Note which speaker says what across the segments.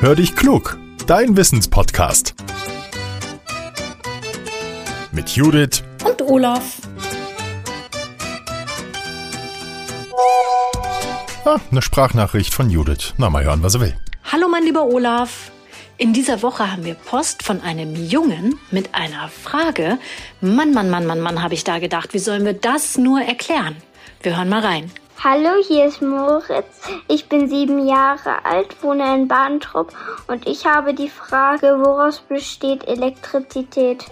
Speaker 1: Hör dich klug, dein Wissenspodcast. Mit Judith
Speaker 2: und Olaf.
Speaker 1: Ah, eine Sprachnachricht von Judith. Na, mal hören, was er will.
Speaker 2: Hallo, mein lieber Olaf. In dieser Woche haben wir Post von einem Jungen mit einer Frage. Mann, Mann, Mann, Mann, Mann, habe ich da gedacht. Wie sollen wir das nur erklären? Wir hören mal rein.
Speaker 3: Hallo, hier ist Moritz. Ich bin sieben Jahre alt, wohne in Bahntrupp und ich habe die Frage, woraus besteht Elektrizität?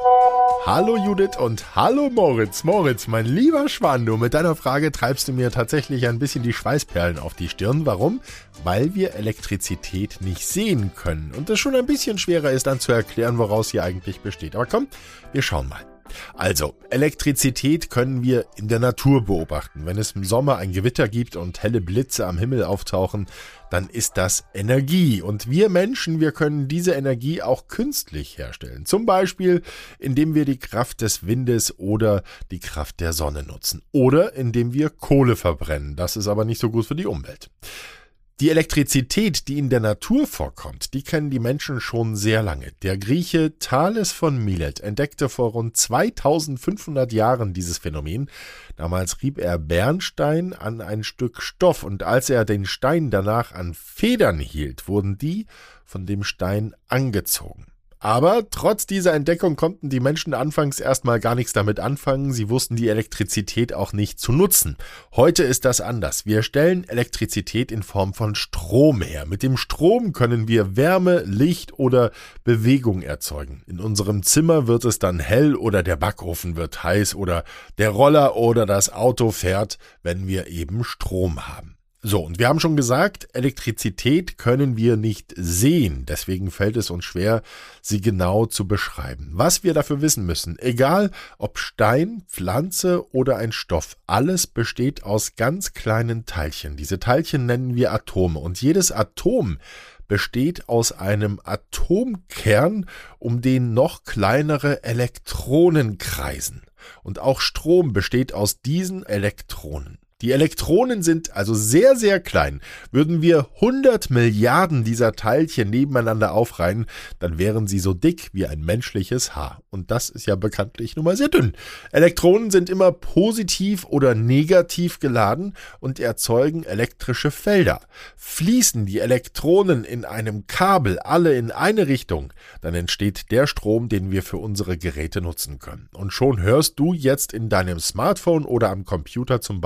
Speaker 1: Hallo Judith und hallo Moritz. Moritz, mein lieber Schwan, du mit deiner Frage treibst du mir tatsächlich ein bisschen die Schweißperlen auf die Stirn. Warum? Weil wir Elektrizität nicht sehen können und es schon ein bisschen schwerer ist dann zu erklären, woraus sie eigentlich besteht. Aber komm, wir schauen mal. Also, Elektrizität können wir in der Natur beobachten. Wenn es im Sommer ein Gewitter gibt und helle Blitze am Himmel auftauchen, dann ist das Energie. Und wir Menschen, wir können diese Energie auch künstlich herstellen. Zum Beispiel, indem wir die Kraft des Windes oder die Kraft der Sonne nutzen. Oder indem wir Kohle verbrennen. Das ist aber nicht so gut für die Umwelt. Die Elektrizität, die in der Natur vorkommt, die kennen die Menschen schon sehr lange. Der Grieche Thales von Milet entdeckte vor rund 2500 Jahren dieses Phänomen. Damals rieb er Bernstein an ein Stück Stoff und als er den Stein danach an Federn hielt, wurden die von dem Stein angezogen. Aber trotz dieser Entdeckung konnten die Menschen anfangs erstmal gar nichts damit anfangen. Sie wussten die Elektrizität auch nicht zu nutzen. Heute ist das anders. Wir stellen Elektrizität in Form von Strom her. Mit dem Strom können wir Wärme, Licht oder Bewegung erzeugen. In unserem Zimmer wird es dann hell oder der Backofen wird heiß oder der Roller oder das Auto fährt, wenn wir eben Strom haben. So, und wir haben schon gesagt, Elektrizität können wir nicht sehen, deswegen fällt es uns schwer, sie genau zu beschreiben. Was wir dafür wissen müssen, egal ob Stein, Pflanze oder ein Stoff, alles besteht aus ganz kleinen Teilchen. Diese Teilchen nennen wir Atome und jedes Atom besteht aus einem Atomkern, um den noch kleinere Elektronen kreisen. Und auch Strom besteht aus diesen Elektronen. Die Elektronen sind also sehr, sehr klein. Würden wir 100 Milliarden dieser Teilchen nebeneinander aufreihen, dann wären sie so dick wie ein menschliches Haar. Und das ist ja bekanntlich nun mal sehr dünn. Elektronen sind immer positiv oder negativ geladen und erzeugen elektrische Felder. Fließen die Elektronen in einem Kabel alle in eine Richtung, dann entsteht der Strom, den wir für unsere Geräte nutzen können. Und schon hörst du jetzt in deinem Smartphone oder am Computer zum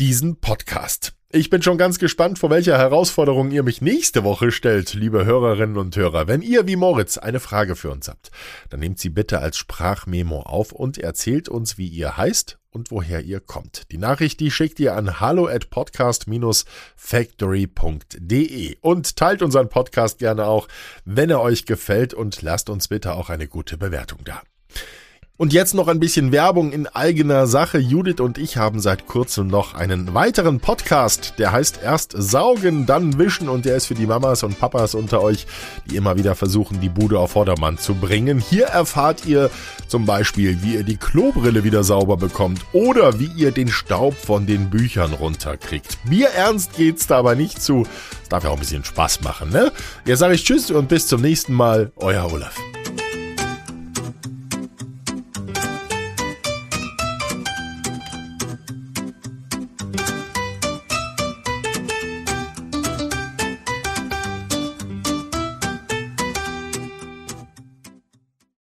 Speaker 1: Diesen Podcast. Ich bin schon ganz gespannt, vor welcher Herausforderung ihr mich nächste Woche stellt, liebe Hörerinnen und Hörer. Wenn ihr wie Moritz eine Frage für uns habt, dann nehmt sie bitte als Sprachmemo auf und erzählt uns, wie ihr heißt und woher ihr kommt. Die Nachricht, die schickt ihr an hallo at podcast-factory.de und teilt unseren Podcast gerne auch, wenn er euch gefällt und lasst uns bitte auch eine gute Bewertung da. Und jetzt noch ein bisschen Werbung in eigener Sache. Judith und ich haben seit kurzem noch einen weiteren Podcast, der heißt erst saugen, dann wischen und der ist für die Mamas und Papas unter euch, die immer wieder versuchen, die Bude auf Vordermann zu bringen. Hier erfahrt ihr zum Beispiel, wie ihr die Klobrille wieder sauber bekommt oder wie ihr den Staub von den Büchern runterkriegt. Mir ernst geht's da aber nicht zu. Das darf ja auch ein bisschen Spaß machen, ne? Jetzt sage ich Tschüss und bis zum nächsten Mal. Euer Olaf.